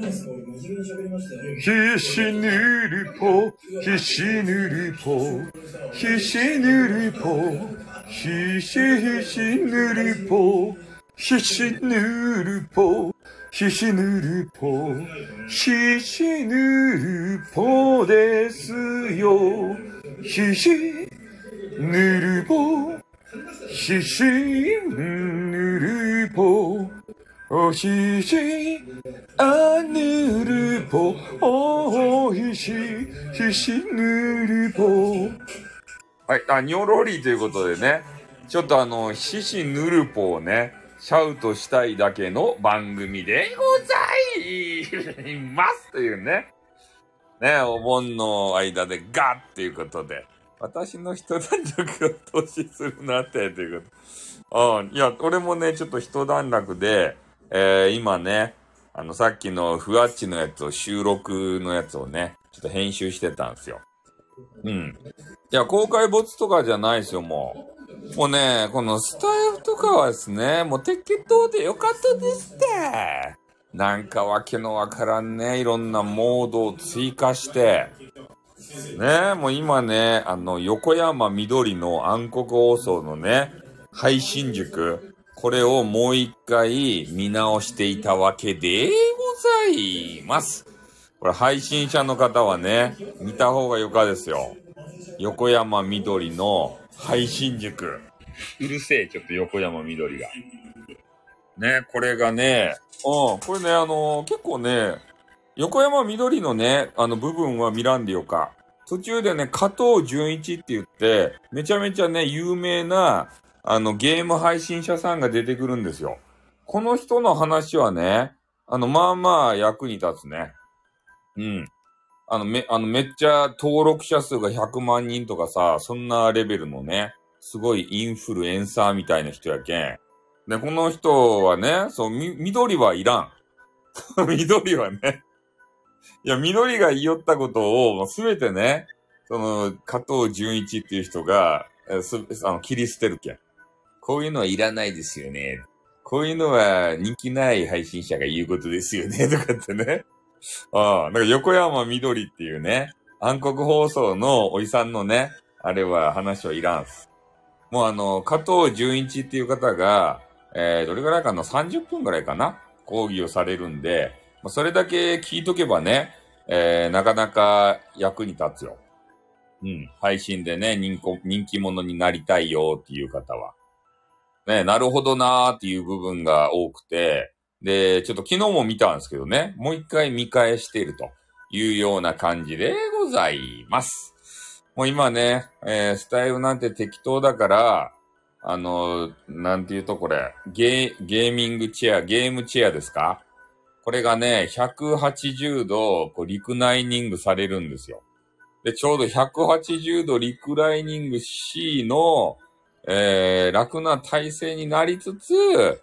ひしぬるぽ、ひしぬるぽ、ひしぬるぽ、ひしひしぬるぽ、ひしぬるぽ、ひしぬるぽ、ひしぬるぽですよ。ひしぬるぽ、ひしぬるぽ、おひし、あぬるぽ、おひし、ひしぬるぽ。はい、あ、ニョロリということでね、ちょっとあの、ひしぬるぽをね、シャウトしたいだけの番組でございますというね。ね、お盆の間でガッっていうことで、私の一段落を投資するなって、ということ。うん、いや、俺もね、ちょっと一段落で、えー、今ね、あの、さっきのふわっちのやつを収録のやつをね、ちょっと編集してたんですよ。うん。いや、公開ボツとかじゃないですよ、もう。もうね、このスタイフとかはですね、もう適当でよかったですって。なんかわけのわからんね、いろんなモードを追加して、ね、もう今ね、あの、横山緑の暗黒放送のね、配信塾、これをもう一回見直していたわけでございます。これ配信者の方はね、見た方がよかですよ。横山緑の配信塾。うるせえ、ちょっと横山緑が。ね、これがね、うん、これね、あの結構ね、横山緑のね、あの部分は見らんでよか。途中でね、加藤純一って言って、めちゃめちゃね、有名な、あの、ゲーム配信者さんが出てくるんですよ。この人の話はね、あの、まあまあ役に立つね。うん。あの、め、あの、めっちゃ登録者数が100万人とかさ、そんなレベルのね、すごいインフルエンサーみたいな人やけん。で、この人はね、そう、み、緑はいらん。緑はね。いや、緑が言い寄ったことを、すべてね、その、加藤純一っていう人が、えす、あの、切り捨てるけん。こういうのはいらないですよね。こういうのは人気ない配信者が言うことですよね。とかってね。ああ、なんか横山緑っていうね、暗黒放送のおじさんのね、あれは話はいらんす。もうあの、加藤純一っていう方が、えー、どれぐらいかな ?30 分ぐらいかな？講義をされるんで、まそれだけ聞いとけばね、えー、なかなか役に立つよ。うん。配信でね、人気者になりたいよっていう方は。ね、なるほどなーっていう部分が多くて、で、ちょっと昨日も見たんですけどね、もう一回見返しているというような感じでございます。もう今ね、えースタイルなんて適当だから、あの、なんていうとこれ、ゲー、ゲーミングチェア、ゲームチェアですか？これがね、180度、こう、リクライニングされるんですよ。で、ちょうど180度リクライニング C の、えー、楽な体勢になりつつ、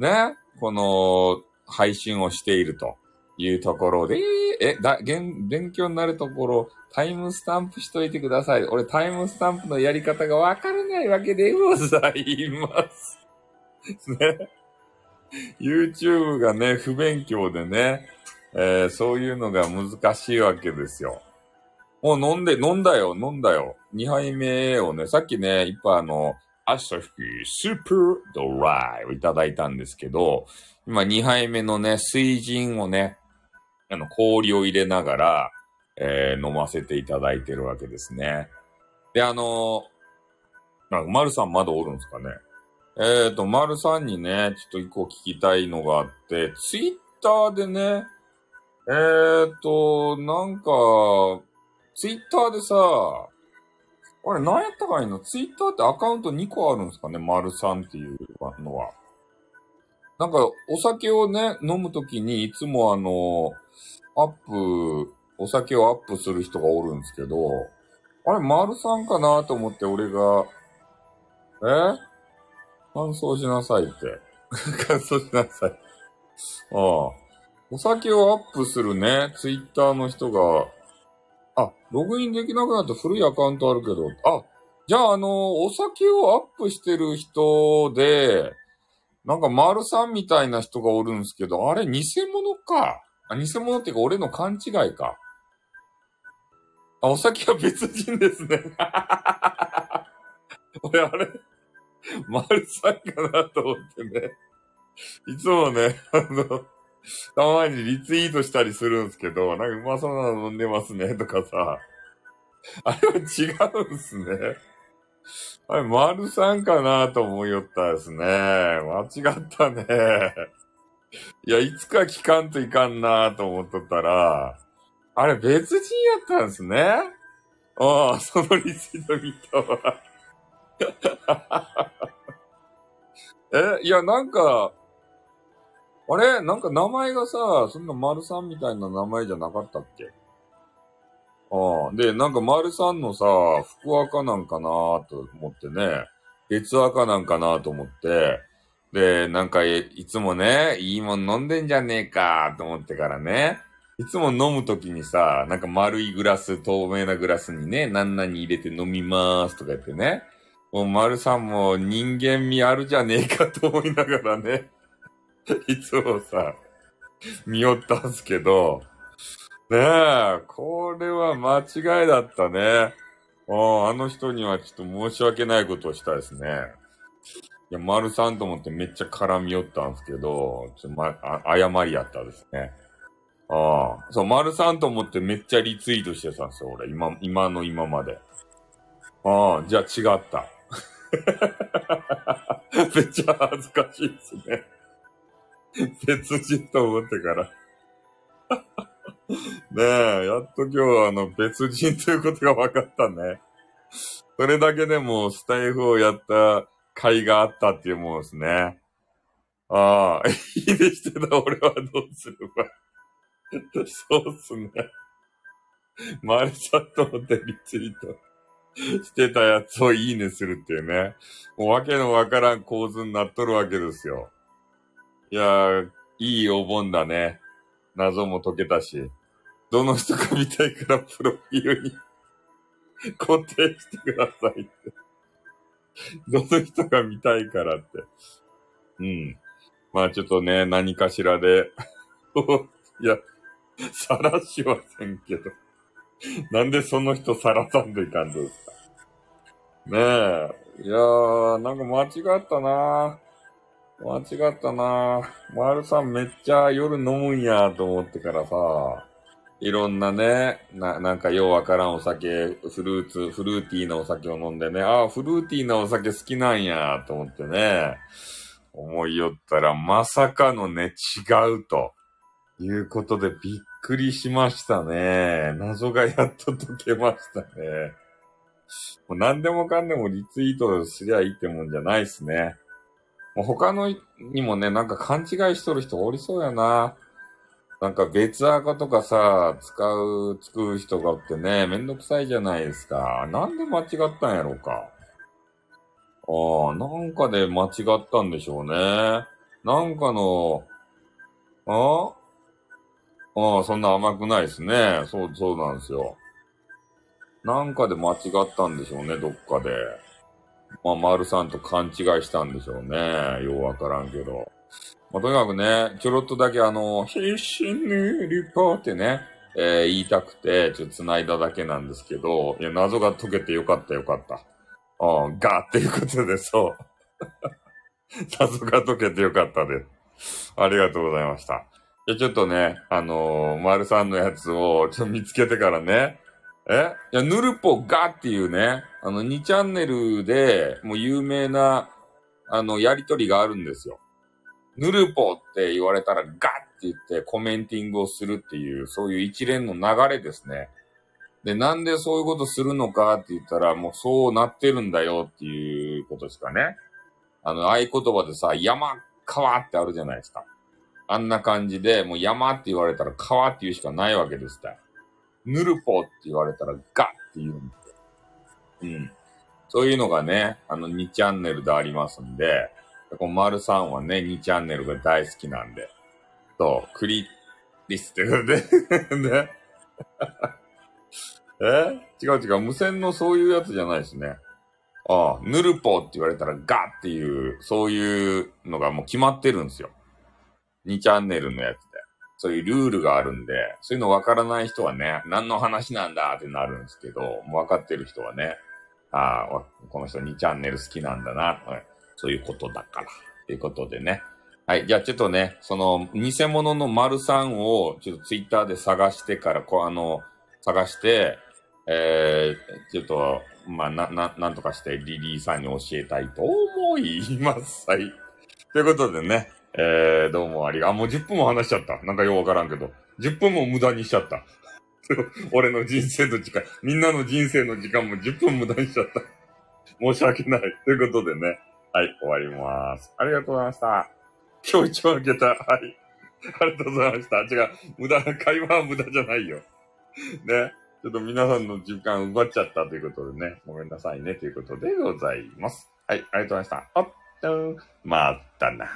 ね、この、配信をしているというところで、え、だ、げん勉強になるところ、タイムスタンプしといてください。俺、タイムスタンプのやり方がわからないわけでございます。ね。YouTube がね、不勉強でね、えーそういうのが難しいわけですよ。もう飲んで、飲んだよ、飲んだよ。2杯目をね、さっきね、いっぱいあの、アサヒスーパードライをいただいたんですけど、今2杯目のね、水人をね、あの、氷を入れながら、えー飲ませていただいてるわけですね。で、あのなんか、丸さんまだおるんですかね？えっ、と、丸さんにね、ちょっと一個聞きたいのがあって、ツイッターでね、えっ、と、なんか、ツイッターでさ、あれ、何やったかいのツイッターってアカウント2個あるんですかね？丸さんっていうのは。なんか、お酒をね、飲むときに、いつもあの、アップ、お酒をアップする人がおるんですけど、あれ、丸さんかなと思って、俺が、え？感想しなさいって。感想しなさい。ああ。お酒をアップするね、ツイッターの人が、あ、ログインできなくなった古いアカウントあるけど、あ、じゃああの、お酒をアップしてる人で、なんか丸さんみたいな人がおるんですけど、あれ偽物か。あ、偽物っていうか俺の勘違いか。あ、お酒は別人ですね。俺、あれ、丸さんかなと思ってね。いつもね、あの、たまにリツイートしたりするんですけど、なんかうまそうなの飲んでますね、とかさ。あれは違うんすね。あれ、丸さんかなと思いよったですね。間違ったね。いや、いつか聞かんといかんなと思っとったら、あれ別人やったんですね。ああ、そのリツイート見たわ。え、いや、なんか、あれ？なんか名前がさ、そんな丸さんみたいな名前じゃなかったっけ？ああ、で、なんか丸さんのさ、福赤なんかなと思ってね、別赤なんかなと思って、で、なんかいつもね、いいもん飲んでんじゃねえかと思ってからね、いつも飲むときにさ、なんか丸いグラス、透明なグラスにね、何々入れて飲みまーすとか言ってね、もう丸さんも人間味あるじゃねえかと思いながらね、いつもさ、見よったんすけど、ねえ、これは間違いだったね。あの人にはちょっと申し訳ないことをしたですね。いや、丸さんと思ってめっちゃ絡み寄ったんですけど、ちょま、あ、謝りやったですね。ああ、そう、丸さんと思ってめっちゃリツイートしてたんですよ、俺。今、今の今まで。ああ、じゃあ違った。めっちゃ恥ずかしいですね。別人と思ってから。ねえ、やっと今日はあの別人ということが分かったね。それだけでもスタイフをやった甲斐があったっていうもんですね。ああ、いいでしてた俺はどうすれば。そうっすね。マルチャットのデリツイートしてたやつをいいねするっていうね。もうわけのわからん構図になっとるわけですよ。いやー、いいお盆だね。謎も解けたし。どの人か見たいからプロフィールに 固定してくださいってどの人が見たいからって。うん。まあちょっとね、何かしらで いや、さらしませんけど。なんでその人さらさんでいかんですか。ねえ。いやー、なんか間違ったな間違ったなマルさんめっちゃ夜飲むんやと思ってからさ、いろんなね、な、なんかようわからんお酒、フルーツ、フルーティーなお酒を飲んでね、ああ、フルーティーなお酒好きなんやと思ってね、思いよったらまさかのね、違うと。いうことでびっくりしましたね。謎がやっと解けましたね。もう何でもかんでもリツイートすりゃいいってもんじゃないっすね。もう他のにもね、なんか勘違いしとる人おりそうやな。なんか別赤とかさ、使う、作る人がおってね、めんどくさいじゃないですか。なんで間違ったんやろうか。ああ、なんかで間違ったんでしょうね。なんかの、あ？ああ、そんな甘くないですね。そう、そうなんですよ。なんかで間違ったんでしょうね、どっかで。まあ、丸さんと勘違いしたんでしょうね。ようわからんけど。まあ、とにかくね、ちょろっとだけあの、必死にリポーってね、えー、言いたくて、ちょっと繋いだだけなんですけど、いや、謎が解けてよかったよかった。ああ、ガーっていうことで、そう。謎が解けてよかったです。ありがとうございました。いや、ちょっとね、あのー、丸さんのやつをちょっと見つけてからね、え？いや、ヌルポガっていうね、あの、2チャンネルでもう有名な、あの、やりとりがあるんですよ。ヌルポって言われたらガって言ってコメンティングをするっていう、そういう一連の流れですね。で、なんでそういうことするのかって言ったら、もうそうなってるんだよっていうことですかね。あの、合言葉でさ、山、川ってあるじゃないですか。あんな感じで、もう山って言われたら川って言うしかないわけですた。ヌルポって言われたらガッって言うんで。うん。そういうのがね、あの2チャンネルでありますんで、この丸さんはね、2チャンネルが大好きなんで。と、クリリスってことで ね。え？違う違う、無線のそういうやつじゃないですね。ああ、ヌルポって言われたらガッっていう、そういうのがもう決まってるんですよ。2チャンネルのやつ。そういうルールがあるんで、そういうの分からない人はね、何の話なんだってなるんですけど、分かってる人はね、ああ、この人2チャンネル好きなんだな、そういうことだから。ということでね。はい。じゃあちょっとね、その、偽物の丸さんを、ちょっとツイッターで探してから、こう、あの、探して、えー、ちょっと、まあ、な、な、なんとかしてリリーさんに教えたいと思います。はい。ということでね、えー、どうもありが、あ、もう10分も話しちゃった。なんかようわからんけど、10分も無駄にしちゃった。俺の人生の時間、みんなの人生の時間も10分無駄にしちゃった。申し訳ない。ということでね、はい、終わります。ありがとうございました。今日一番開けた。はい。ありがとうございました。違う。無駄、会話は無駄じゃないよ。ね。ちょっと皆さんの時間奪っちゃったということでね、ごめんなさいねということでございます。はい、ありがとうございました。あっと、またな。